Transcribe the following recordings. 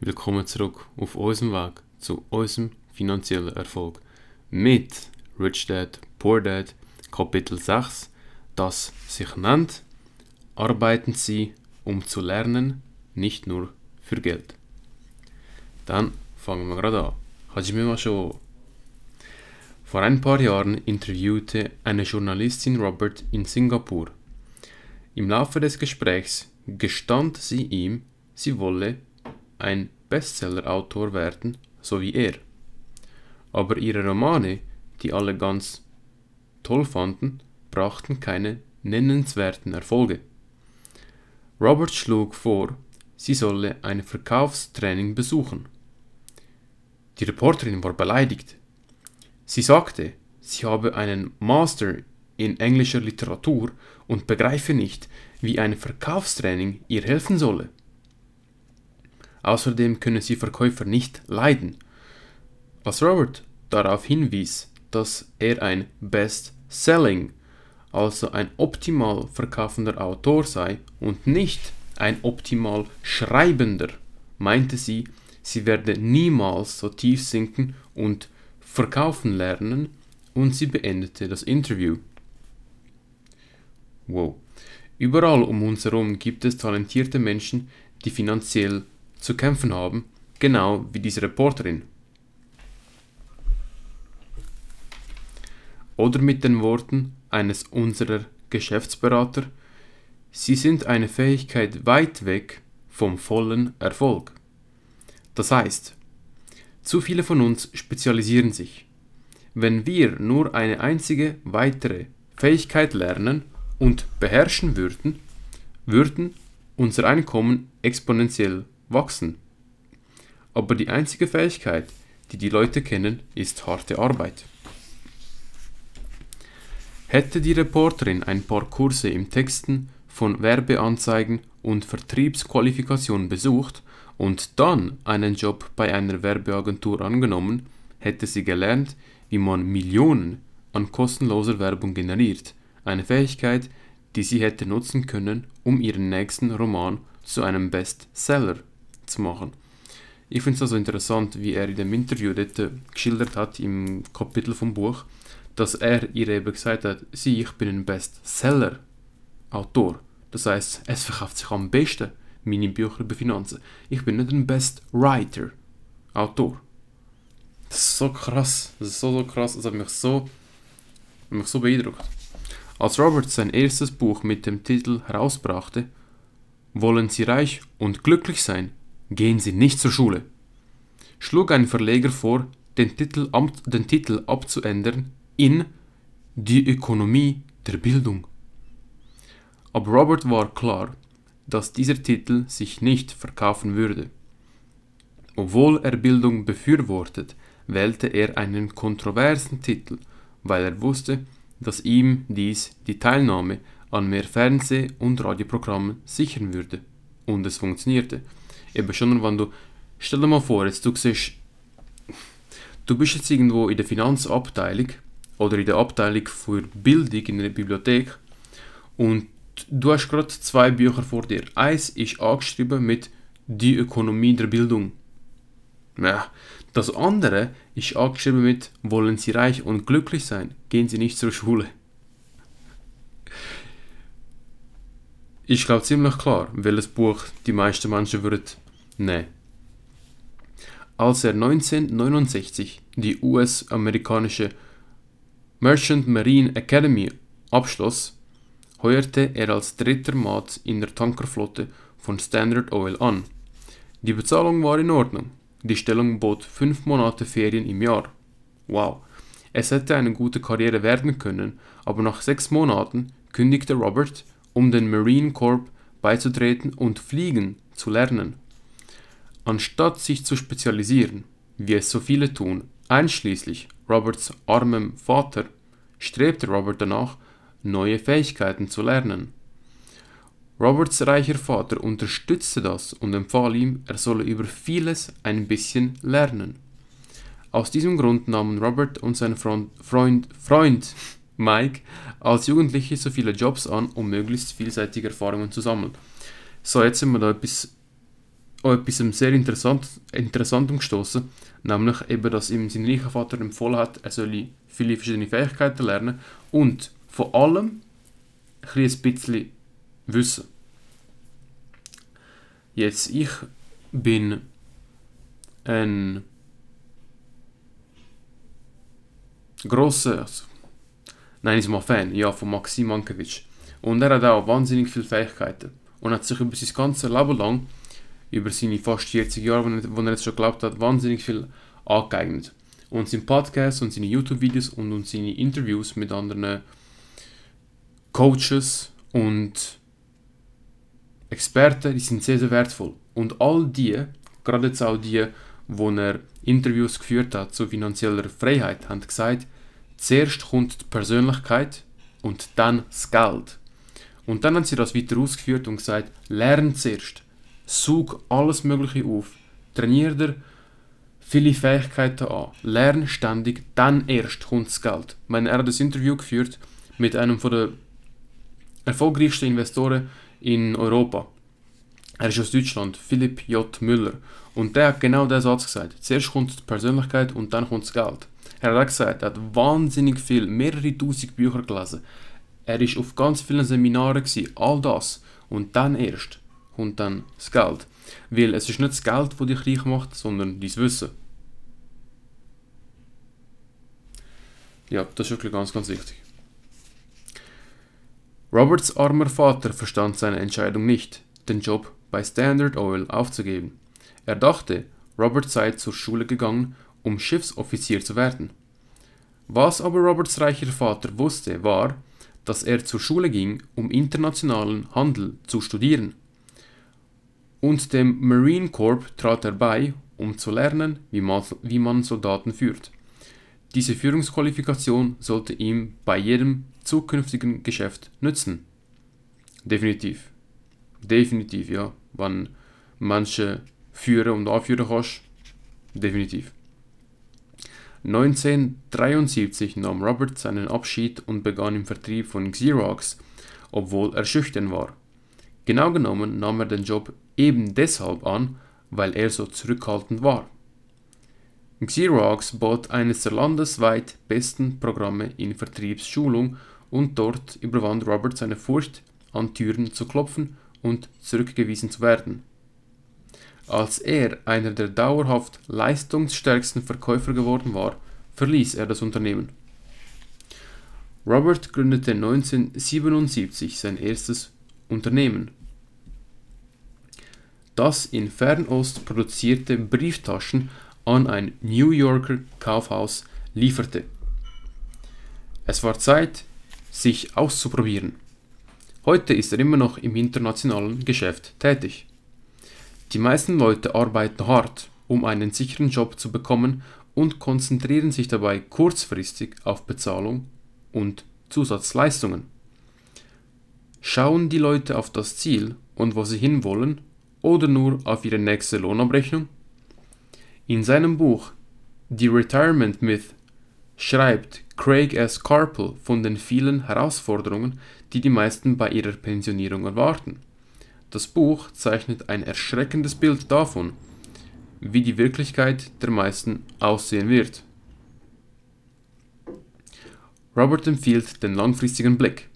willkommen zurück auf unserem Weg zu unserem finanziellen Erfolg mit Rich Dad, Poor Dad, Kapitel 6, das sich nennt Arbeiten Sie, um zu lernen, nicht nur für Geld. Dann fangen wir gerade an. Hajime Masho. Vor ein paar Jahren interviewte eine Journalistin Robert in Singapur. Im Laufe des Gesprächs gestand sie ihm, sie wolle ein Bestseller-Autor werden, so wie er. Aber ihre Romane, die alle ganz toll fanden, brachten keine nennenswerten Erfolge. Robert schlug vor, sie solle ein Verkaufstraining besuchen. Die Reporterin war beleidigt. Sie sagte, sie habe einen Master in englischer Literatur und begreife nicht, wie ein Verkaufstraining ihr helfen solle. Außerdem könne sie Verkäufer nicht leiden. Als Robert darauf hinwies, dass er ein Best-Selling, also ein optimal verkaufender Autor sei und nicht ein optimal schreibender, meinte sie, sie werde niemals so tief sinken und verkaufen lernen und sie beendete das Interview. Wow. Überall um uns herum gibt es talentierte Menschen, die finanziell zu kämpfen haben, genau wie diese Reporterin. Oder mit den Worten eines unserer Geschäftsberater, sie sind eine Fähigkeit weit weg vom vollen Erfolg. Das heißt, zu viele von uns spezialisieren sich. Wenn wir nur eine einzige weitere Fähigkeit lernen und beherrschen würden, würden unser Einkommen exponentiell wachsen. Aber die einzige Fähigkeit, die die Leute kennen, ist harte Arbeit. Hätte die Reporterin ein paar Kurse im Texten von Werbeanzeigen und Vertriebsqualifikation besucht und dann einen Job bei einer Werbeagentur angenommen, hätte sie gelernt, wie man Millionen an kostenloser Werbung generiert, eine Fähigkeit, die sie hätte nutzen können, um ihren nächsten Roman zu einem Bestseller zu machen. Ich finde es also interessant, wie er in dem Interview dort geschildert hat, im Kapitel vom Buch, dass er ihr eben gesagt hat, sie, ich bin ein Bestseller-Autor. Das heißt, es verkauft sich am besten, meine Bücher über Finanzen. Ich bin nicht ein Best-Writer, Autor. Das ist so krass, das ist so, so krass, das hat mich so, mich so beeindruckt. Als Robert sein erstes Buch mit dem Titel herausbrachte, Wollen Sie reich und glücklich sein, Gehen Sie nicht zur Schule, schlug ein Verleger vor, den Titel, den Titel abzuändern in Die Ökonomie der Bildung. Aber Robert war klar, dass dieser Titel sich nicht verkaufen würde. Obwohl er Bildung befürwortet, wählte er einen kontroversen Titel, weil er wusste, dass ihm dies die Teilnahme an mehr Fernseh- und Radioprogrammen sichern würde. Und es funktionierte eben schon, wenn du, stell dir mal vor, jetzt du siehst, du bist jetzt irgendwo in der Finanzabteilung oder in der Abteilung für Bildung in der Bibliothek und du hast gerade zwei Bücher vor dir. Eins ist angeschrieben mit Die Ökonomie der Bildung. Ja, das andere ist angeschrieben mit Wollen Sie reich und glücklich sein, gehen Sie nicht zur Schule. Ich glaube ziemlich klar, welches Buch die meisten Menschen würden Nee. Als er 1969 die US-amerikanische Merchant Marine Academy abschloss, heuerte er als dritter Mat in der Tankerflotte von Standard Oil an. Die Bezahlung war in Ordnung. Die Stellung bot fünf Monate Ferien im Jahr. Wow. Es hätte eine gute Karriere werden können, aber nach sechs Monaten kündigte Robert, um den Marine Corps beizutreten und fliegen zu lernen. Anstatt sich zu spezialisieren, wie es so viele tun, einschließlich Roberts armem Vater, strebte Robert danach, neue Fähigkeiten zu lernen. Roberts reicher Vater unterstützte das und empfahl ihm, er solle über vieles ein bisschen lernen. Aus diesem Grund nahmen Robert und sein Freund, Freund, Freund Mike als Jugendliche so viele Jobs an, um möglichst vielseitige Erfahrungen zu sammeln. So, jetzt sind wir da etwas auch etwas sehr interessant, Interessantem gestoßen, nämlich eben, dass ihm sein reicher Vater empfohlen hat, er solle viele verschiedene Fähigkeiten lernen und vor allem ein bisschen Wissen. Jetzt, ich bin ein grosser, also, nein, ich mal Fan, ja, von Maxim Mankiewicz. Und er hat auch wahnsinnig viele Fähigkeiten und hat sich über sein ganzes Leben lang, über seine fast 40 Jahre, wo er jetzt schon glaubt hat, wahnsinnig viel angeeignet. Und sein Podcast und seine YouTube-Videos und, und seine Interviews mit anderen Coaches und Experten, die sind sehr, sehr wertvoll. Und all die, gerade jetzt auch die, wo er Interviews geführt hat zu finanzieller Freiheit, haben gesagt, zuerst kommt die Persönlichkeit und dann das Geld. Und dann haben sie das weiter ausgeführt und gesagt, lern zuerst, such alles Mögliche auf, trainier dir viele Fähigkeiten an, lern ständig, dann erst kommt das Geld. Meine, er hat das Interview geführt mit einem der erfolgreichsten Investoren in Europa. Er ist aus Deutschland, Philipp J. Müller. Und der hat genau diesen Satz gesagt. Zuerst kommt die Persönlichkeit und dann kommt das Geld. Er hat auch gesagt, er hat wahnsinnig viel, mehrere tausend Bücher gelesen. Er ist auf ganz vielen Seminaren all das. Und dann erst kommt dann das Geld. Weil es ist nicht das Geld, das dich reich macht, sondern dein Wissen. Ja, das ist wirklich ganz, ganz wichtig. Roberts armer Vater verstand seine Entscheidung nicht, den Job bei Standard Oil aufzugeben. Er dachte, Robert sei zur Schule gegangen, um Schiffsoffizier zu werden. Was aber Roberts reicher Vater wusste, war, dass er zur Schule ging, um internationalen Handel zu studieren. Und dem Marine Corps trat er bei, um zu lernen, wie man, wie man Soldaten führt. Diese Führungsqualifikation sollte ihm bei jedem zukünftigen Geschäft nützen. Definitiv. Definitiv, ja. Wenn manche führen und anführen kannst, definitiv. 1973 nahm Robert seinen Abschied und begann im Vertrieb von Xerox, obwohl er schüchtern war. Genau genommen nahm er den Job eben deshalb an, weil er so zurückhaltend war. Xerox bot eines der landesweit besten Programme in Vertriebsschulung und dort überwand Robert seine Furcht, an Türen zu klopfen und zurückgewiesen zu werden. Als er einer der dauerhaft leistungsstärksten Verkäufer geworden war, verließ er das Unternehmen. Robert gründete 1977 sein erstes Unternehmen, das in Fernost produzierte Brieftaschen an ein New Yorker Kaufhaus lieferte. Es war Zeit, sich auszuprobieren. Heute ist er immer noch im internationalen Geschäft tätig. Die meisten Leute arbeiten hart, um einen sicheren Job zu bekommen und konzentrieren sich dabei kurzfristig auf Bezahlung und Zusatzleistungen. Schauen die Leute auf das Ziel und wo sie hinwollen oder nur auf ihre nächste Lohnabrechnung? In seinem Buch The Retirement Myth schreibt Craig S. Carpel von den vielen Herausforderungen, die die meisten bei ihrer Pensionierung erwarten. Das Buch zeichnet ein erschreckendes Bild davon, wie die Wirklichkeit der meisten aussehen wird. Robert empfiehlt den langfristigen Blick.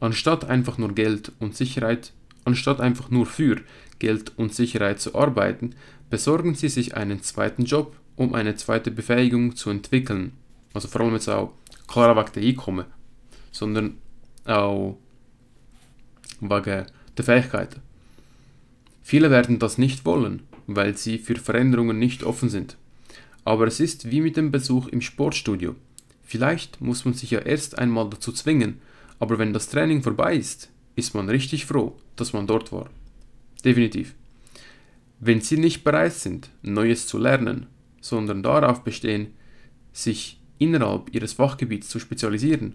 Anstatt einfach nur Geld und Sicherheit, anstatt einfach nur für Geld und Sicherheit zu arbeiten, besorgen Sie sich einen zweiten Job, um eine zweite Befähigung zu entwickeln. Also vor allem jetzt auch klar wegen der Einkommen, sondern auch wegen der Fähigkeiten. Viele werden das nicht wollen, weil sie für Veränderungen nicht offen sind. Aber es ist wie mit dem Besuch im Sportstudio. Vielleicht muss man sich ja erst einmal dazu zwingen, aber wenn das Training vorbei ist, ist man richtig froh, dass man dort war. Definitiv. Wenn Sie nicht bereit sind, Neues zu lernen, sondern darauf bestehen, sich innerhalb Ihres Fachgebiets zu spezialisieren,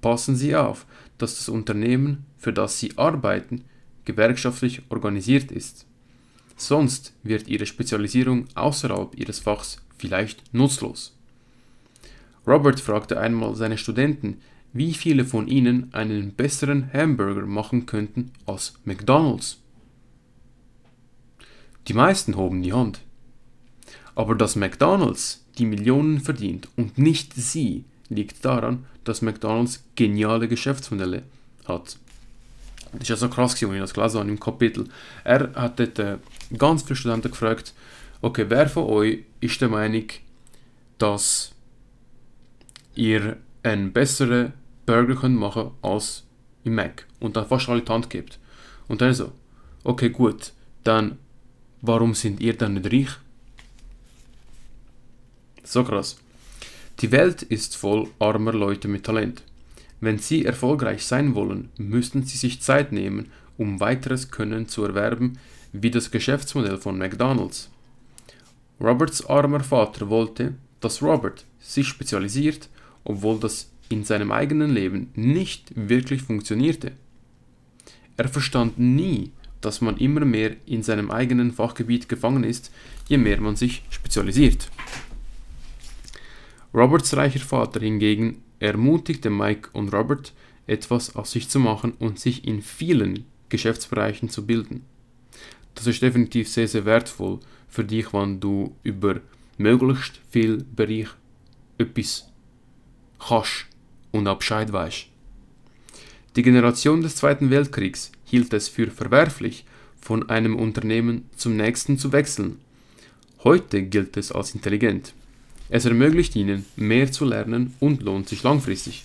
passen Sie auf, dass das Unternehmen, für das Sie arbeiten, gewerkschaftlich organisiert ist. Sonst wird Ihre Spezialisierung außerhalb Ihres Fachs vielleicht nutzlos. Robert fragte einmal seine Studenten, wie viele von ihnen einen besseren Hamburger machen könnten als McDonald's. Die meisten hoben die Hand. Aber dass McDonald's die Millionen verdient und nicht sie, liegt daran, dass McDonald's geniale Geschäftsmodelle hat. Das ist ja so krass, als ich das gelesen habe im Kapitel. Er hat dort äh, ganz viele Studenten gefragt, okay, wer von euch ist der Meinung, dass ihr einen besseren Burger könnt machen als im Mac? Und dann fast alle die Hand gibt. Und dann so, okay, gut, dann warum sind ihr dann nicht reich? So krass. Die Welt ist voll armer Leute mit Talent. Wenn sie erfolgreich sein wollen, müssen sie sich Zeit nehmen, um weiteres Können zu erwerben, wie das Geschäftsmodell von McDonald's. Roberts armer Vater wollte, dass Robert sich spezialisiert, obwohl das in seinem eigenen Leben nicht wirklich funktionierte. Er verstand nie, dass man immer mehr in seinem eigenen Fachgebiet gefangen ist, je mehr man sich spezialisiert. Roberts reicher Vater hingegen ermutigte Mike und Robert, etwas aus sich zu machen und sich in vielen Geschäftsbereichen zu bilden. Das ist definitiv sehr, sehr wertvoll für dich, wenn du über möglichst viel Bereich etwas kannst und auch Bescheid weißt. Die Generation des Zweiten Weltkriegs hielt es für verwerflich, von einem Unternehmen zum nächsten zu wechseln. Heute gilt es als intelligent. Es ermöglicht ihnen, mehr zu lernen und lohnt sich langfristig.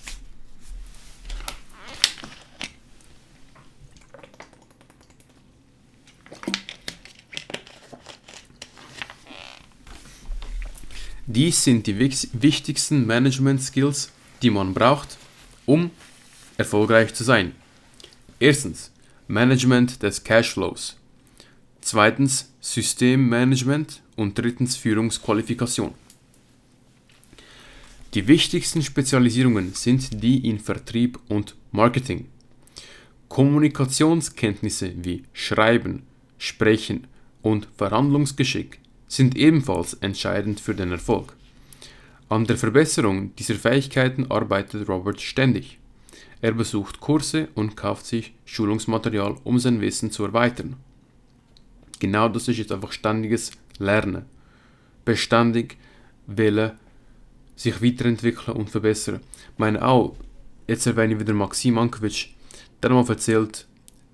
Dies sind die wichtigsten Management-Skills, die man braucht, um erfolgreich zu sein. Erstens Management des Cashflows. Zweitens Systemmanagement und drittens Führungsqualifikation. Die wichtigsten Spezialisierungen sind die in Vertrieb und Marketing. Kommunikationskenntnisse wie Schreiben, Sprechen und Verhandlungsgeschick sind ebenfalls entscheidend für den Erfolg. An der Verbesserung dieser Fähigkeiten arbeitet Robert ständig. Er besucht Kurse und kauft sich Schulungsmaterial, um sein Wissen zu erweitern. Genau das ist jetzt einfach ständiges Lernen. Beständig wählen sich weiterentwickeln und verbessern. Ich meine auch, jetzt erwähne ich wieder Maxim Ankovic, der hat mal erzählt,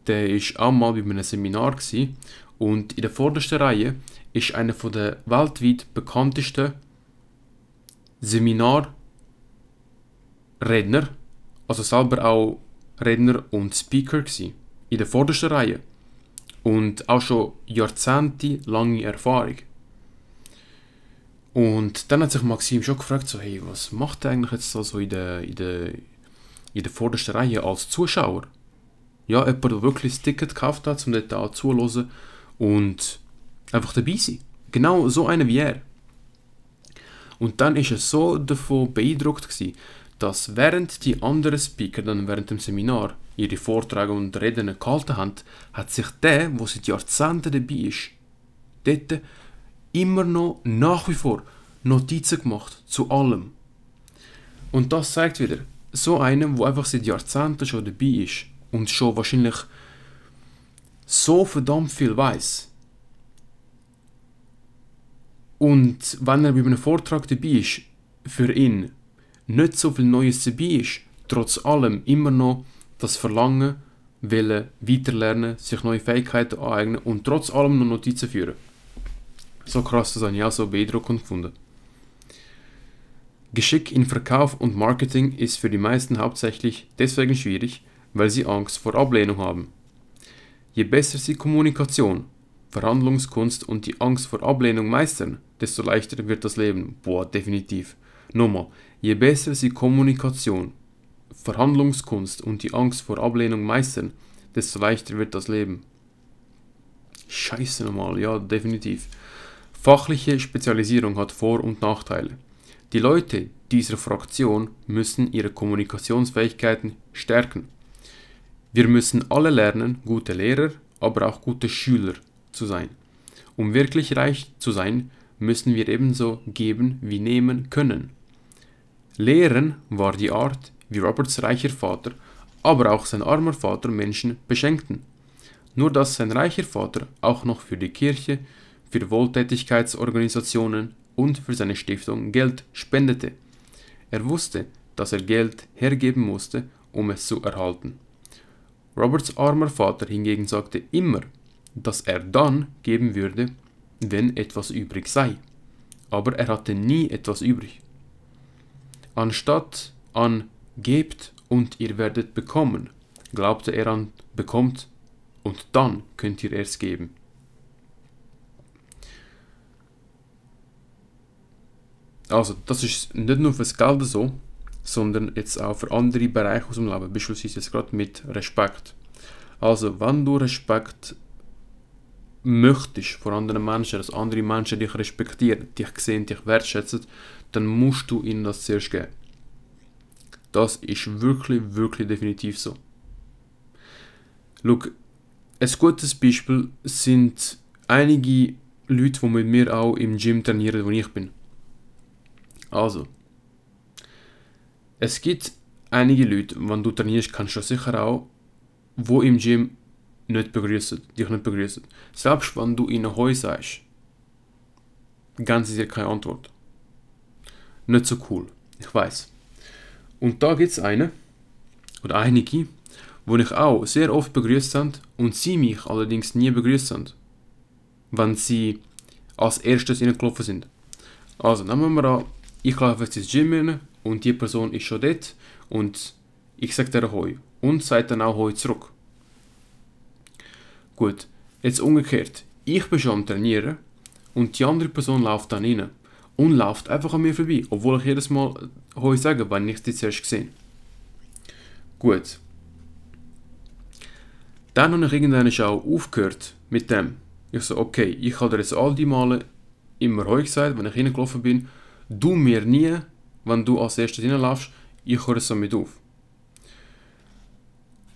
der ist auch mal bei einem Seminar gewesen, und in der vordersten Reihe ist einer der weltweit bekanntesten Seminarredner, also selber auch Redner und Speaker gewesen, in der vordersten Reihe und auch schon jahrzehntelange Erfahrung. Und dann hat sich Maxim schon gefragt, so, hey, was macht er eigentlich jetzt so in der, in der, in der vordersten Reihe als Zuschauer? Ja, jemand, der wirklich das Ticket gekauft hat, um dort auch zuzuhören und einfach dabei sein. Genau so einer wie er. Und dann ist er so davon beeindruckt gewesen, dass während die anderen Speaker dann während dem Seminar ihre Vorträge und Reden gehalten haben, hat sich der, der seit Jahrzehnten dabei ist, dort immer noch nach wie vor Notizen gemacht zu allem. Und das zeigt wieder, so einem, wo einfach seit Jahrzehnten schon dabei ist und schon wahrscheinlich so verdammt viel weiß. Und wenn er bei einem Vortrag dabei ist, für ihn nicht so viel Neues dabei ist, trotz allem immer noch das Verlangen, wollen weiterlernen, sich neue Fähigkeiten aneignen und trotz allem noch Notizen führen. So krass, das habe ich auch so beeindruckend gefunden. Geschick in Verkauf und Marketing ist für die meisten hauptsächlich deswegen schwierig, weil sie Angst vor Ablehnung haben. Je besser sie Kommunikation, Verhandlungskunst und die Angst vor Ablehnung meistern, desto leichter wird das Leben. Boah, definitiv. Nochmal, je besser sie Kommunikation, Verhandlungskunst und die Angst vor Ablehnung meistern, desto leichter wird das Leben. Scheiße nochmal, ja, definitiv. Fachliche Spezialisierung hat Vor- und Nachteile. Die Leute dieser Fraktion müssen ihre Kommunikationsfähigkeiten stärken. Wir müssen alle lernen, gute Lehrer, aber auch gute Schüler zu sein. Um wirklich reich zu sein, müssen wir ebenso geben wie nehmen können. Lehren war die Art, wie Roberts reicher Vater, aber auch sein armer Vater Menschen beschenkten. nur dass sein reicher Vater auch noch für die Kirche, für Wohltätigkeitsorganisationen und für seine Stiftung Geld spendete. Er wusste, dass er Geld hergeben musste, um es zu erhalten. Roberts armer Vater hingegen sagte immer, dass er dann geben würde, wenn etwas übrig sei. Aber er hatte nie etwas übrig. Anstatt an gebt und ihr werdet bekommen, glaubte er an bekommt und dann könnt ihr erst geben. Also, das ist nicht nur fürs Geld so, sondern jetzt auch für andere Bereiche aus dem Leben, beispielsweise jetzt gerade mit Respekt. Also, wenn du Respekt möchtest vor anderen Menschen, dass andere Menschen dich respektieren, dich sehen, dich wertschätzen, dann musst du ihnen das zuerst geben. Das ist wirklich, wirklich definitiv so. Schau, ein gutes Beispiel sind einige Leute, die mit mir auch im Gym trainieren, wo ich bin. Also, es gibt einige Leute, wenn du trainierst, kannst du sicher auch, wo im Gym nicht begrüßen, dich nicht begrüßen. Selbst wenn du ihnen Heu sagst, sie dir keine Antwort. Nicht so cool, ich weiß. Und da gibt es eine, oder einige, wo ich auch sehr oft begrüßt sind und sie mich allerdings nie begrüßt haben, wenn sie als erstes reingelaufen sind. Also nehmen wir an, ich laufe jetzt ins Gym rein und die Person ist schon dort und ich sage dir Hoi und sagt dann auch Hoi zurück. Gut, jetzt umgekehrt. Ich bin schon am Trainieren und die andere Person läuft dann rein und läuft einfach an mir vorbei, obwohl ich jedes Mal Hoi sage, wenn ich sie zuerst gesehen Gut. Dann habe ich irgendwann auch aufgehört mit dem. Ich so, okay, ich habe dir jetzt all die Male immer Hoi gesagt, wenn ich reingelaufen bin, du mir nie, wenn du als erstes reinlaufst, ich höre es damit auf.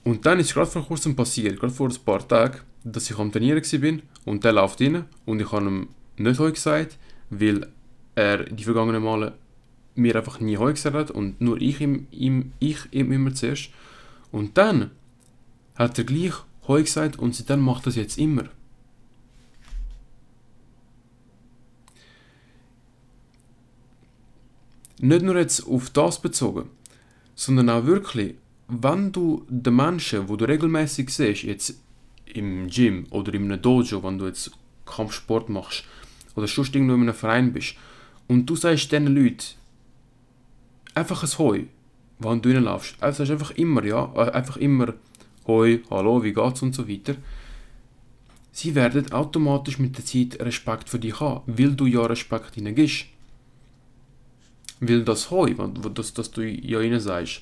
Und dann ist gerade vor kurzem passiert, gerade vor ein paar Tagen, dass ich am Trainieren war und der läuft rein und ich habe ihm nicht Heu gesagt, weil er die vergangenen Male mir einfach nie Heu gesagt hat und nur ich ihm, ihm, ich ihm immer zuerst. Und dann hat er gleich Heu gesagt und seitdem macht er es jetzt immer. Nicht nur jetzt auf das bezogen, sondern auch wirklich, wenn du den Menschen, wo du regelmäßig siehst, jetzt im Gym oder in einem Dojo, wenn du jetzt Kampfsport machst oder sonst irgendwo in einem Verein bist und du sagst diesen Leuten einfach ein Hoi, wenn du reinlaufst, also sagst einfach immer, ja, äh, einfach immer Hoi, Hallo, wie geht's und so weiter. Sie werden automatisch mit der Zeit Respekt für dich haben, weil du ja Respekt ihnen gibst. Weil das Heu, das, das du ja ihnen sagst,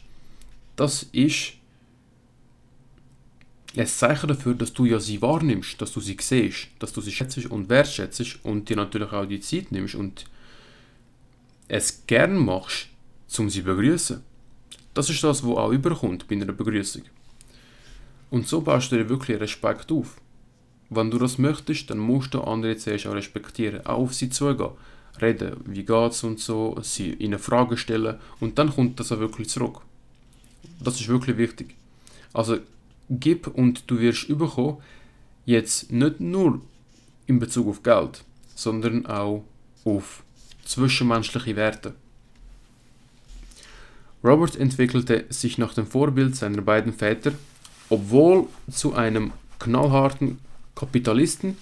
das ist ein Zeichen dafür, dass du ja sie wahrnimmst, dass du sie siehst, dass du sie schätzt und wertschätzt und dir natürlich auch die Zeit nimmst und es gern machst, um sie zu begrüßen. Das ist das, was auch überkommt bei einer Begrüßung. Und so baust du dir wirklich Respekt auf. Wenn du das möchtest, dann musst du andere zuerst auch respektieren, auch auf sie zugehen reden, wie geht's und so, sie ihnen Fragen stellen und dann kommt das auch wirklich zurück. Das ist wirklich wichtig. Also gib und du wirst überkommen, jetzt nicht nur in Bezug auf Geld, sondern auch auf zwischenmenschliche Werte. Robert entwickelte sich nach dem Vorbild seiner beiden Väter, obwohl zu einem knallharten Kapitalisten,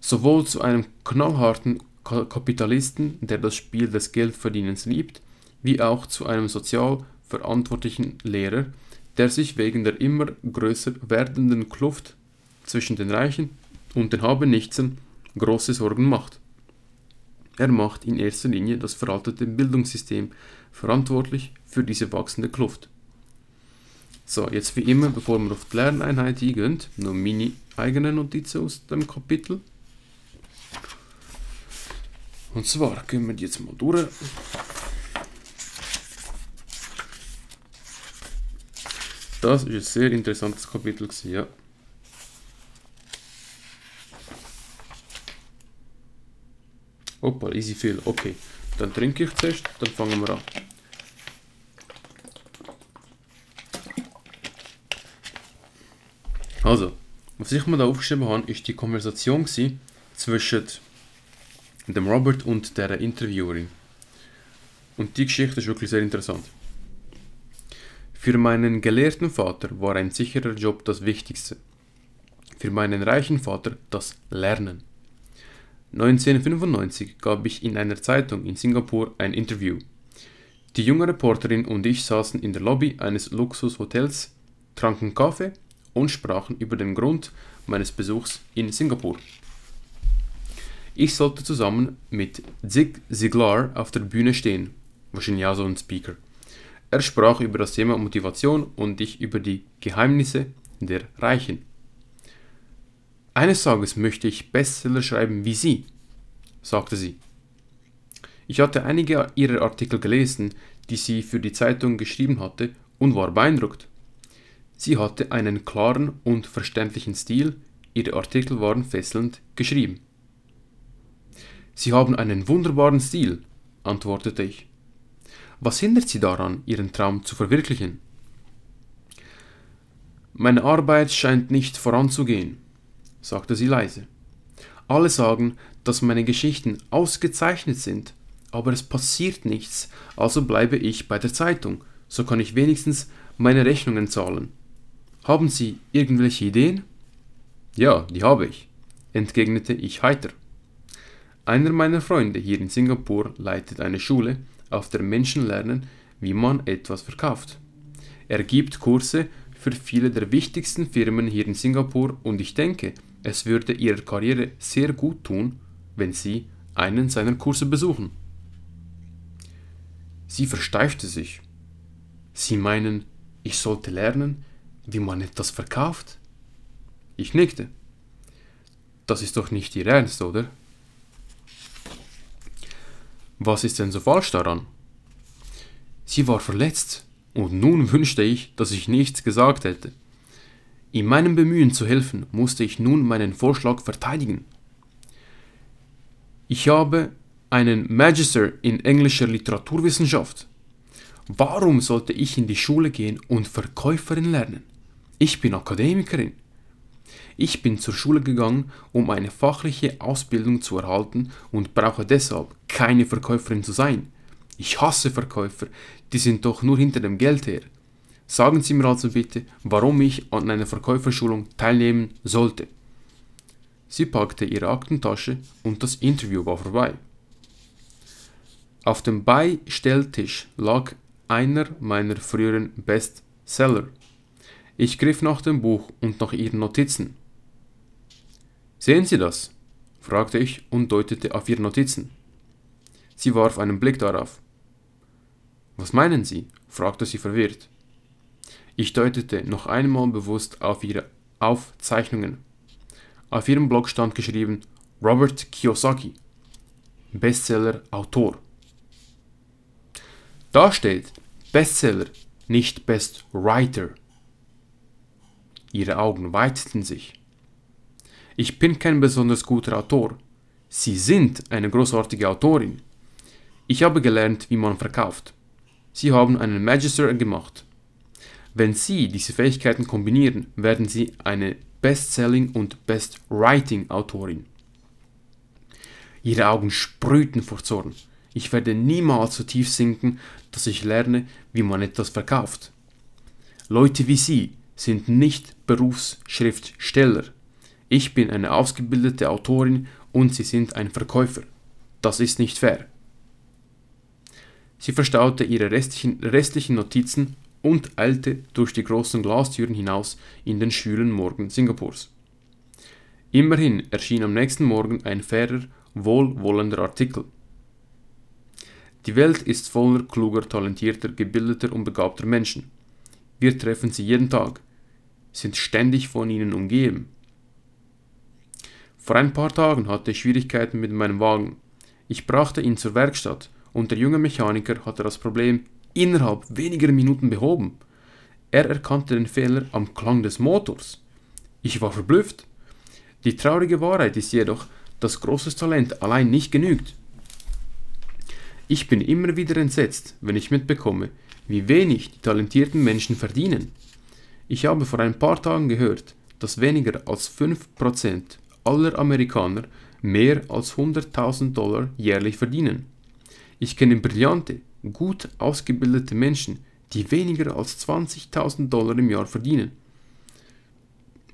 sowohl zu einem knallharten Kapitalisten, der das Spiel des Geldverdienens liebt, wie auch zu einem sozial verantwortlichen Lehrer, der sich wegen der immer größer werdenden Kluft zwischen den Reichen und den Habenichtsen große Sorgen macht. Er macht in erster Linie das veraltete Bildungssystem verantwortlich für diese wachsende Kluft. So, jetzt wie immer, bevor wir auf die Lerneinheit eingehen, nur meine eigene Notizen aus dem Kapitel. Und zwar gehen wir jetzt mal durch. Das ist ein sehr interessantes Kapitel, ja. Opa, easy viel. Okay, dann trinke ich zuerst, dann fangen wir an. Also, Was ich mir da aufgeschrieben habe, ist die Konversation gewesen zwischen dem Robert und der Interviewerin. Und die Geschichte ist wirklich sehr interessant. Für meinen gelehrten Vater war ein sicherer Job das Wichtigste. Für meinen reichen Vater das Lernen. 1995 gab ich in einer Zeitung in Singapur ein Interview. Die junge Reporterin und ich saßen in der Lobby eines Luxushotels, tranken Kaffee und sprachen über den Grund meines Besuchs in Singapur. Ich sollte zusammen mit Zig Ziglar auf der Bühne stehen, wahrscheinlich auch so ein Speaker. Er sprach über das Thema Motivation und ich über die Geheimnisse der Reichen. Eines Tages möchte ich Bestseller schreiben wie Sie, sagte sie. Ich hatte einige ihrer Artikel gelesen, die sie für die Zeitung geschrieben hatte, und war beeindruckt. Sie hatte einen klaren und verständlichen Stil, ihre Artikel waren fesselnd geschrieben. Sie haben einen wunderbaren Stil, antwortete ich. Was hindert Sie daran, Ihren Traum zu verwirklichen? Meine Arbeit scheint nicht voranzugehen, sagte sie leise. Alle sagen, dass meine Geschichten ausgezeichnet sind, aber es passiert nichts, also bleibe ich bei der Zeitung, so kann ich wenigstens meine Rechnungen zahlen. Haben Sie irgendwelche Ideen? Ja, die habe ich, entgegnete ich heiter. Einer meiner Freunde hier in Singapur leitet eine Schule, auf der Menschen lernen, wie man etwas verkauft. Er gibt Kurse für viele der wichtigsten Firmen hier in Singapur und ich denke, es würde ihrer Karriere sehr gut tun, wenn sie einen seiner Kurse besuchen. Sie versteifte sich. Sie meinen, ich sollte lernen, wie man etwas verkauft? Ich nickte. Das ist doch nicht Ihr Ernst, oder? Was ist denn so falsch daran? Sie war verletzt, und nun wünschte ich, dass ich nichts gesagt hätte. In meinem Bemühen zu helfen, musste ich nun meinen Vorschlag verteidigen. Ich habe einen Magister in englischer Literaturwissenschaft. Warum sollte ich in die Schule gehen und Verkäuferin lernen? Ich bin Akademikerin. Ich bin zur Schule gegangen, um eine fachliche Ausbildung zu erhalten und brauche deshalb keine Verkäuferin zu sein. Ich hasse Verkäufer, die sind doch nur hinter dem Geld her. Sagen Sie mir also bitte, warum ich an einer Verkäuferschulung teilnehmen sollte. Sie packte ihre Aktentasche und das Interview war vorbei. Auf dem Beistelltisch lag einer meiner früheren Bestseller. Ich griff nach dem Buch und nach ihren Notizen. Sehen Sie das? fragte ich und deutete auf ihre Notizen. Sie warf einen Blick darauf. Was meinen Sie? fragte sie verwirrt. Ich deutete noch einmal bewusst auf ihre Aufzeichnungen. Auf ihrem Blog stand geschrieben Robert Kiyosaki, Bestseller Autor. Da steht Bestseller, nicht Best Writer. Ihre Augen weiteten sich. Ich bin kein besonders guter Autor. Sie sind eine großartige Autorin. Ich habe gelernt, wie man verkauft. Sie haben einen Magister gemacht. Wenn Sie diese Fähigkeiten kombinieren, werden Sie eine Bestselling und Best-Writing-Autorin. Ihre Augen sprühten vor Zorn. Ich werde niemals so tief sinken, dass ich lerne, wie man etwas verkauft. Leute wie Sie sind nicht Berufsschriftsteller. Ich bin eine ausgebildete Autorin und Sie sind ein Verkäufer. Das ist nicht fair. Sie verstaute ihre restlichen, restlichen Notizen und eilte durch die großen Glastüren hinaus in den schwülen Morgen Singapurs. Immerhin erschien am nächsten Morgen ein fairer, wohlwollender Artikel. Die Welt ist voller kluger, talentierter, gebildeter und begabter Menschen. Wir treffen sie jeden Tag, sind ständig von ihnen umgeben. Vor ein paar Tagen hatte ich Schwierigkeiten mit meinem Wagen. Ich brachte ihn zur Werkstatt und der junge Mechaniker hatte das Problem innerhalb weniger Minuten behoben. Er erkannte den Fehler am Klang des Motors. Ich war verblüfft. Die traurige Wahrheit ist jedoch, dass großes Talent allein nicht genügt. Ich bin immer wieder entsetzt, wenn ich mitbekomme, wie wenig die talentierten Menschen verdienen. Ich habe vor ein paar Tagen gehört, dass weniger als 5% aller Amerikaner mehr als 100.000 Dollar jährlich verdienen. Ich kenne brillante, gut ausgebildete Menschen, die weniger als 20.000 Dollar im Jahr verdienen.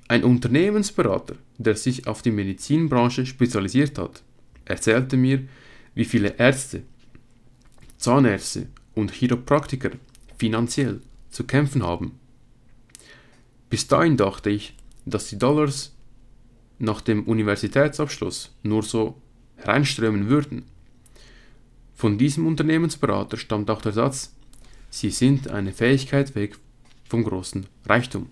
Ein Unternehmensberater, der sich auf die Medizinbranche spezialisiert hat, erzählte mir, wie viele Ärzte, Zahnärzte und Chiropraktiker finanziell zu kämpfen haben. Bis dahin dachte ich, dass die Dollars nach dem Universitätsabschluss nur so hereinströmen würden. Von diesem Unternehmensberater stammt auch der Satz, Sie sind eine Fähigkeit weg vom großen Reichtum.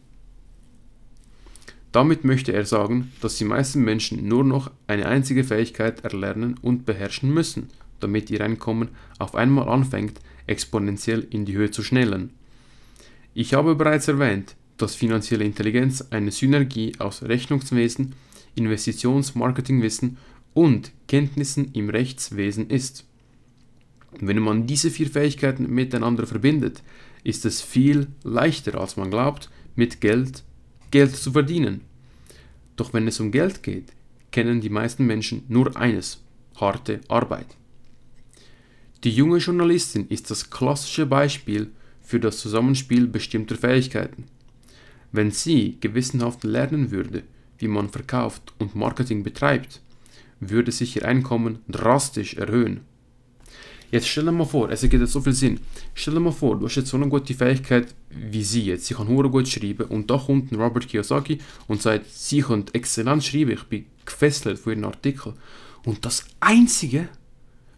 Damit möchte er sagen, dass die meisten Menschen nur noch eine einzige Fähigkeit erlernen und beherrschen müssen, damit ihr Einkommen auf einmal anfängt, exponentiell in die Höhe zu schnellen. Ich habe bereits erwähnt, dass finanzielle Intelligenz eine Synergie aus Rechnungswesen, Investitionsmarketingwissen und Kenntnissen im Rechtswesen ist. Wenn man diese vier Fähigkeiten miteinander verbindet, ist es viel leichter, als man glaubt, mit Geld Geld zu verdienen. Doch wenn es um Geld geht, kennen die meisten Menschen nur eines, harte Arbeit. Die junge Journalistin ist das klassische Beispiel für das Zusammenspiel bestimmter Fähigkeiten. Wenn sie gewissenhaft lernen würde, wie man verkauft und Marketing betreibt, würde sich ihr Einkommen drastisch erhöhen. Jetzt stell dir mal vor, es ergibt so viel Sinn. Stell dir mal vor, du hast jetzt so eine gute Fähigkeit wie sie jetzt. Sie kann hure gut schreiben und da kommt ein Robert Kiyosaki und sagt, sie kann exzellent schreiben. Ich bin gefesselt von ihren Artikeln. Und das Einzige,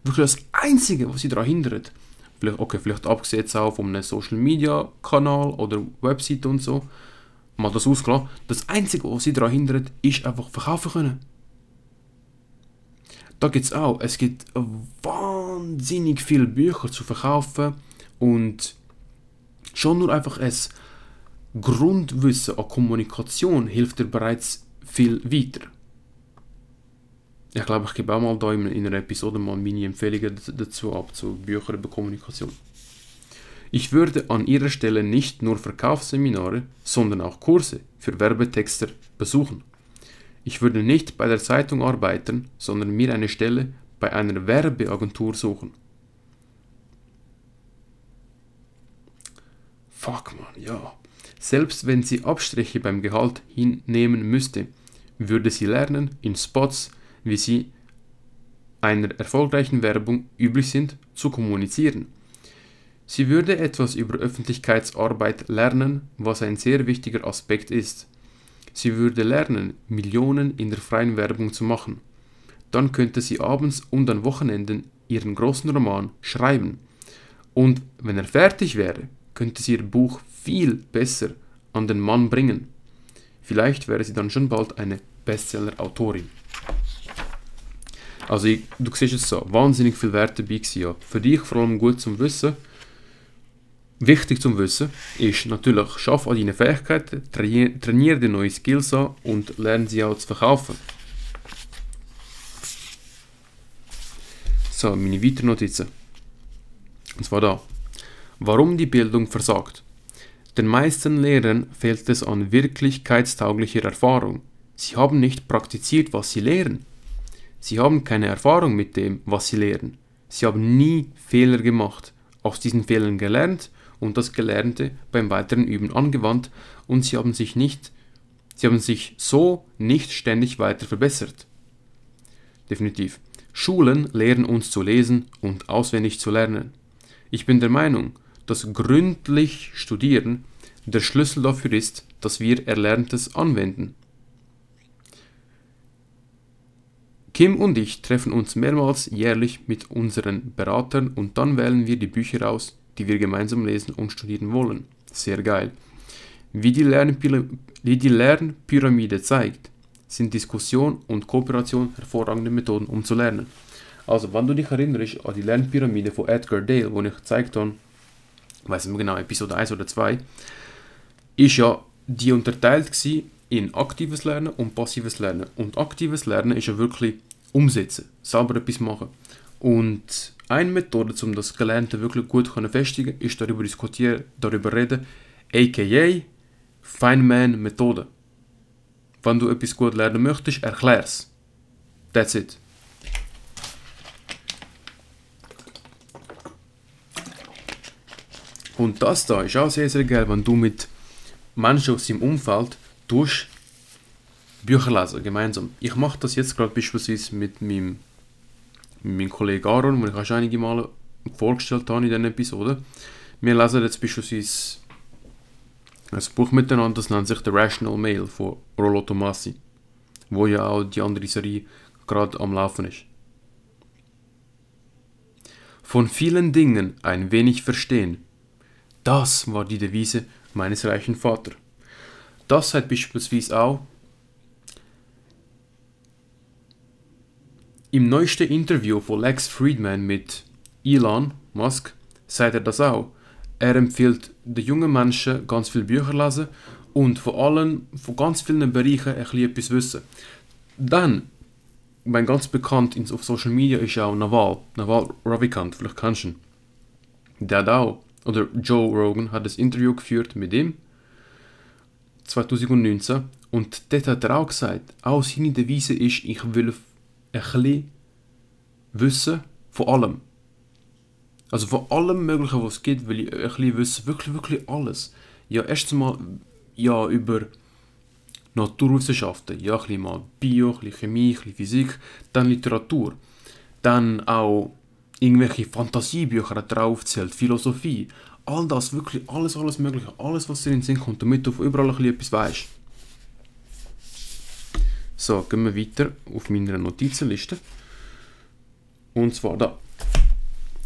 wirklich das Einzige, was sie daran hindert, vielleicht, okay, vielleicht abgesehen auch von einem Social Media Kanal oder Website und so, mal das ausgelassen, das Einzige, was sie daran hindert, ist einfach verkaufen können. Da gibt es auch, es gibt wahnsinnig viele Bücher zu verkaufen und schon nur einfach ein Grundwissen an Kommunikation hilft dir bereits viel weiter. Ich glaube, ich gebe auch mal da in einer Episode mal meine Empfehlungen dazu ab, zu Büchern über Kommunikation. Ich würde an ihrer Stelle nicht nur Verkaufsseminare, sondern auch Kurse für Werbetexter besuchen. Ich würde nicht bei der Zeitung arbeiten, sondern mir eine Stelle bei einer Werbeagentur suchen. Fuck man, ja. Selbst wenn sie Abstriche beim Gehalt hinnehmen müsste, würde sie lernen, in Spots, wie sie einer erfolgreichen Werbung üblich sind, zu kommunizieren. Sie würde etwas über Öffentlichkeitsarbeit lernen, was ein sehr wichtiger Aspekt ist. Sie würde lernen, Millionen in der freien Werbung zu machen. Dann könnte sie abends und an Wochenenden ihren großen Roman schreiben. Und wenn er fertig wäre, könnte sie ihr Buch viel besser an den Mann bringen. Vielleicht wäre sie dann schon bald eine Bestseller-Autorin. Also ich, du siehst es so, wahnsinnig viel Wert dabei gewesen, ja. Für dich vor allem gut zum Wissen, Wichtig zum Wissen ist natürlich, schaff an deinen Fähigkeiten, trainiere die neue Skills an und lerne sie auch zu verkaufen. So, meine weiteren Notizen. Und zwar da. Warum die Bildung versagt. Den meisten Lehrern fehlt es an wirklichkeitstauglicher Erfahrung. Sie haben nicht praktiziert, was sie lehren. Sie haben keine Erfahrung mit dem, was sie lehren. Sie haben nie Fehler gemacht, aus diesen Fehlern gelernt und das Gelernte beim weiteren Üben angewandt und sie haben sich nicht, sie haben sich so nicht ständig weiter verbessert. Definitiv. Schulen lehren uns zu lesen und auswendig zu lernen. Ich bin der Meinung, dass gründlich Studieren der Schlüssel dafür ist, dass wir Erlerntes anwenden. Kim und ich treffen uns mehrmals jährlich mit unseren Beratern und dann wählen wir die Bücher aus, die wir gemeinsam lesen und studieren wollen. Sehr geil. Wie die, wie die Lernpyramide zeigt, sind Diskussion und Kooperation hervorragende Methoden, um zu lernen. Also, wenn du dich erinnerst an die Lernpyramide von Edgar Dale, wo ich gezeigt habe, weiß nicht mehr genau, Episode 1 oder 2, ist ja die unterteilt in aktives Lernen und passives Lernen. Und aktives Lernen ist ja wirklich umsetzen, selber etwas machen. Und eine Methode, um das Gelernte wirklich gut zu festigen, ist darüber diskutieren, darüber reden, aka Feynman-Methode. Wenn du etwas gut lernen möchtest, erklär's. That's it. Und das da ist auch sehr, sehr geil, wenn du mit Menschen aus deinem Umfeld tust Bücher lesen, gemeinsam. Ich mache das jetzt gerade beispielsweise mit meinem, mit meinem Kollegen Aaron, den ich auch einige Male vorgestellt habe in dieser Episode. Wir lesen jetzt beispielsweise ein Buch miteinander, das nennt sich The Rational Mail von Rollo Tomassi, wo ja auch die andere Serie gerade am Laufen ist. Von vielen Dingen ein wenig verstehen. Das war die Devise meines reichen Vaters. Das hat beispielsweise auch im neuesten Interview von Lex Friedman mit Elon Musk sagt er das auch. Er empfiehlt den jungen Menschen ganz viele Bücher lesen und vor allem von ganz vielen Bereichen ein bisschen etwas wissen. Dann, mein ganz bekannt auf Social Media ist auch Naval, Naval Ravikant, vielleicht kennst du ihn. Der hat auch, oder Joe Rogan hat das Interview geführt mit ihm 2019 und dort hat er auch gesagt, auch seine Devise ist, ich will ein bisschen wissen von allem. Also von allem Möglichen, was es gibt, will ich ein wissen, wirklich, wirklich alles. Ja, erstens mal ja, über Naturwissenschaften, ja, ein bisschen mal Bio, ein Chemie, ein Physik, dann Literatur, dann auch irgendwelche Fantasiebücher hat er Philosophie, all das, wirklich alles, alles Mögliche, alles, was dir in den Sinn kommt, damit du von überall ein bisschen etwas weißt. So, gehen wir weiter auf meiner Notizenliste. Und zwar da.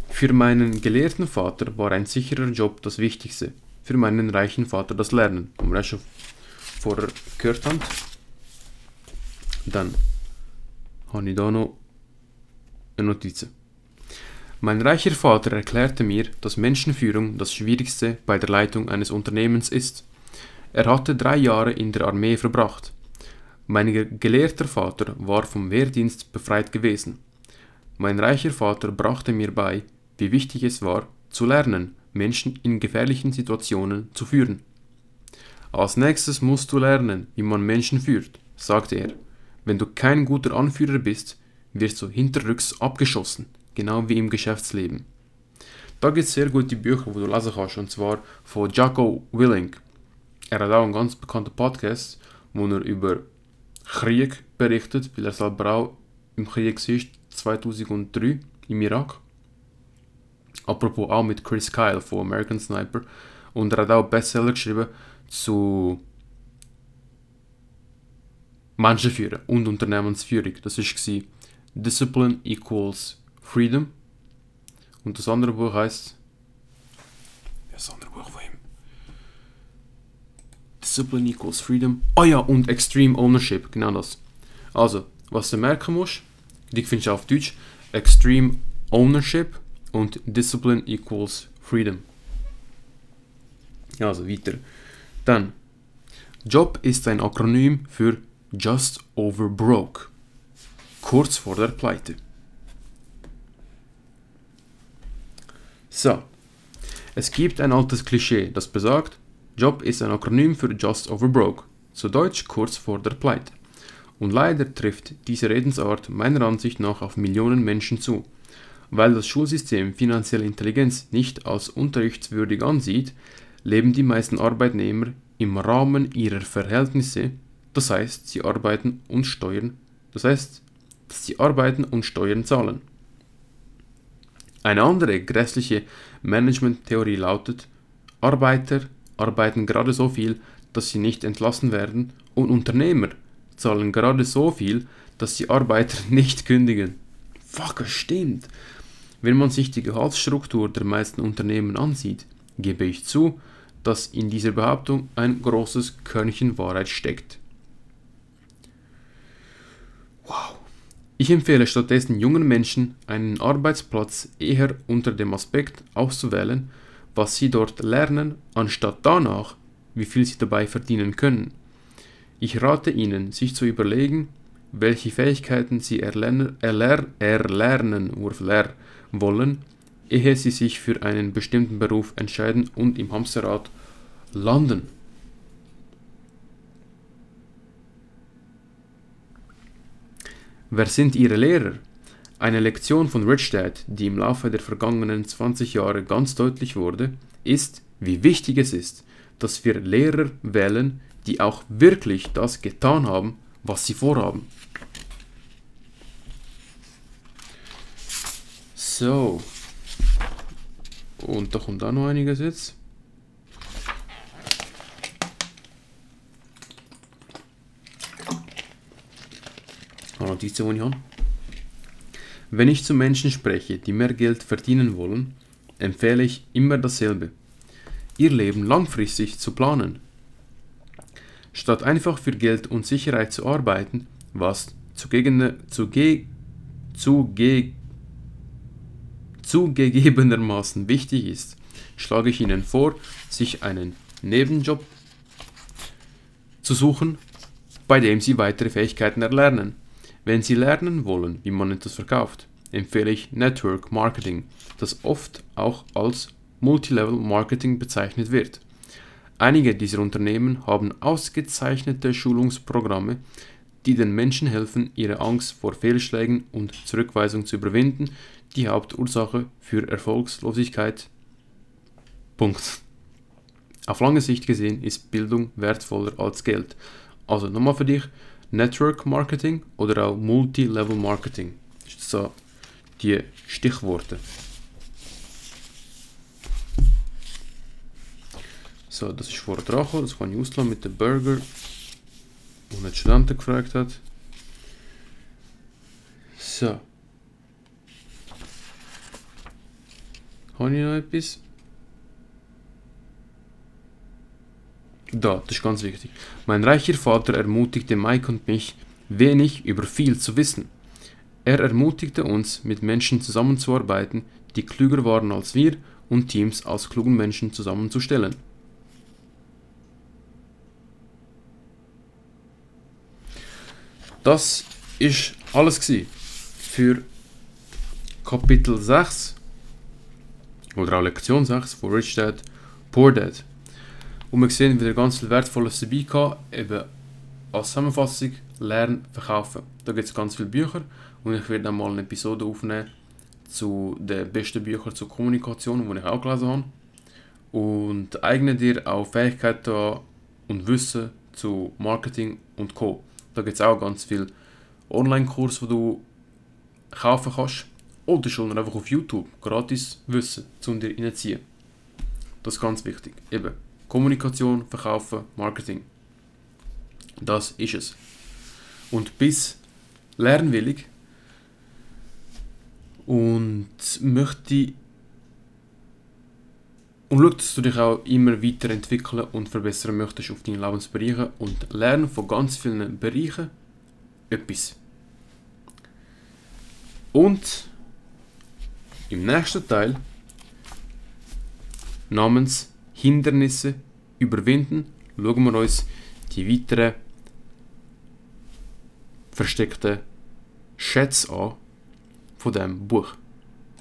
Für meinen gelehrten Vater war ein sicherer Job das Wichtigste. Für meinen reichen Vater das Lernen. Und wir schon vorher gehört haben. Dann habe ich da noch eine Notiz. Mein reicher Vater erklärte mir, dass Menschenführung das Schwierigste bei der Leitung eines Unternehmens ist. Er hatte drei Jahre in der Armee verbracht. Mein gelehrter Vater war vom Wehrdienst befreit gewesen. Mein reicher Vater brachte mir bei, wie wichtig es war, zu lernen, Menschen in gefährlichen Situationen zu führen. Als nächstes musst du lernen, wie man Menschen führt, sagte er. Wenn du kein guter Anführer bist, wirst du hinterrücks abgeschossen, genau wie im Geschäftsleben. Da gibt es sehr gute Bücher, wo du lesen kannst, und zwar von Jocko Willink. Er hat auch einen ganz bekannten Podcast, wo er über Krieg berichtet, weil er selber auch im Krieg war, 2003 im Irak. Apropos auch mit Chris Kyle von American Sniper. Und er hat auch Bestseller geschrieben zu Menschenführen und Unternehmensführung. Das war Discipline Equals Freedom. Und das andere Buch heißt. Das andere Buch. Discipline equals Freedom. Oh ja, und Extreme Ownership, genau das. Also, was du merken musst, die findest du auf Deutsch. Extreme Ownership und Discipline equals Freedom. Also weiter. Dann, Job ist ein Akronym für Just Over Broke. Kurz vor der Pleite. So. Es gibt ein altes Klischee, das besagt, Job ist ein Akronym für Just Over Broke, zu Deutsch kurz vor der Pleite. Und leider trifft diese Redensart meiner Ansicht nach auf Millionen Menschen zu. Weil das Schulsystem finanzielle Intelligenz nicht als unterrichtswürdig ansieht, leben die meisten Arbeitnehmer im Rahmen ihrer Verhältnisse, das heißt, sie arbeiten und steuern, das heißt, dass sie arbeiten und Steuern zahlen. Eine andere grässliche Managementtheorie lautet, Arbeiter arbeiten gerade so viel, dass sie nicht entlassen werden und Unternehmer zahlen gerade so viel, dass die Arbeiter nicht kündigen. Fuck, das stimmt. Wenn man sich die Gehaltsstruktur der meisten Unternehmen ansieht, gebe ich zu, dass in dieser Behauptung ein großes Körnchen Wahrheit steckt. Wow. Ich empfehle stattdessen jungen Menschen, einen Arbeitsplatz eher unter dem Aspekt auszuwählen, was sie dort lernen, anstatt danach, wie viel sie dabei verdienen können. Ich rate Ihnen, sich zu überlegen, welche Fähigkeiten Sie erlernen, erler, erlernen wollen, ehe Sie sich für einen bestimmten Beruf entscheiden und im Hamsterrad landen. Wer sind Ihre Lehrer? Eine Lektion von Rich Dad, die im Laufe der vergangenen 20 Jahre ganz deutlich wurde, ist, wie wichtig es ist, dass wir Lehrer wählen, die auch wirklich das getan haben, was sie vorhaben. So. Und da kommt auch noch einiges jetzt. Ah, Notizen, die ich habe. Wenn ich zu Menschen spreche, die mehr Geld verdienen wollen, empfehle ich immer dasselbe. Ihr Leben langfristig zu planen. Statt einfach für Geld und Sicherheit zu arbeiten, was zugegene, zuge, zuge, zugegebenermaßen wichtig ist, schlage ich Ihnen vor, sich einen Nebenjob zu suchen, bei dem Sie weitere Fähigkeiten erlernen. Wenn Sie lernen wollen, wie man etwas verkauft, empfehle ich Network Marketing, das oft auch als Multilevel Marketing bezeichnet wird. Einige dieser Unternehmen haben ausgezeichnete Schulungsprogramme, die den Menschen helfen, ihre Angst vor Fehlschlägen und Zurückweisung zu überwinden, die Hauptursache für Erfolgslosigkeit. Punkt. Auf lange Sicht gesehen ist Bildung wertvoller als Geld. Also nochmal für dich, Network Marketing oder auch Multi-Level Marketing. Das sind so die Stichworte. So, das ist vorher dran gekommen, das kann ich auslassen mit dem Burger, wo ein Studenten gefragt hat. So. Habe ich noch etwas? Da, das ist ganz wichtig. Mein reicher Vater ermutigte Mike und mich, wenig über viel zu wissen. Er ermutigte uns, mit Menschen zusammenzuarbeiten, die klüger waren als wir und Teams aus klugen Menschen zusammenzustellen. Das ist alles für Kapitel 6 oder auch Lektion 6 von Rich Dad, Poor Dad. Und wir sehen wieder ganz viel Wertvolles dabei gehabt, eben als Zusammenfassung Lernen, Verkaufen. Da gibt es ganz viele Bücher und ich werde dann mal eine Episode aufnehmen zu den besten Büchern zur Kommunikation, die ich auch gelesen habe. Und eigne dir auch Fähigkeiten und Wissen zu Marketing und Co. Da gibt es auch ganz viele Online-Kurse, die du kaufen kannst. Oder schon einfach auf YouTube gratis Wissen zu dir reinziehen. Das ist ganz wichtig. Eben Kommunikation, Verkaufen, Marketing. Das ist es. Und bis lernwillig und möchte und schau, dass du dich auch immer weiterentwickeln und verbessern möchtest auf deinen Lebensbereichen und lernen von ganz vielen Bereichen etwas. Und im nächsten Teil namens Hindernisse überwinden schauen wir uns die weiteren versteckten Schätze an von diesem Buch.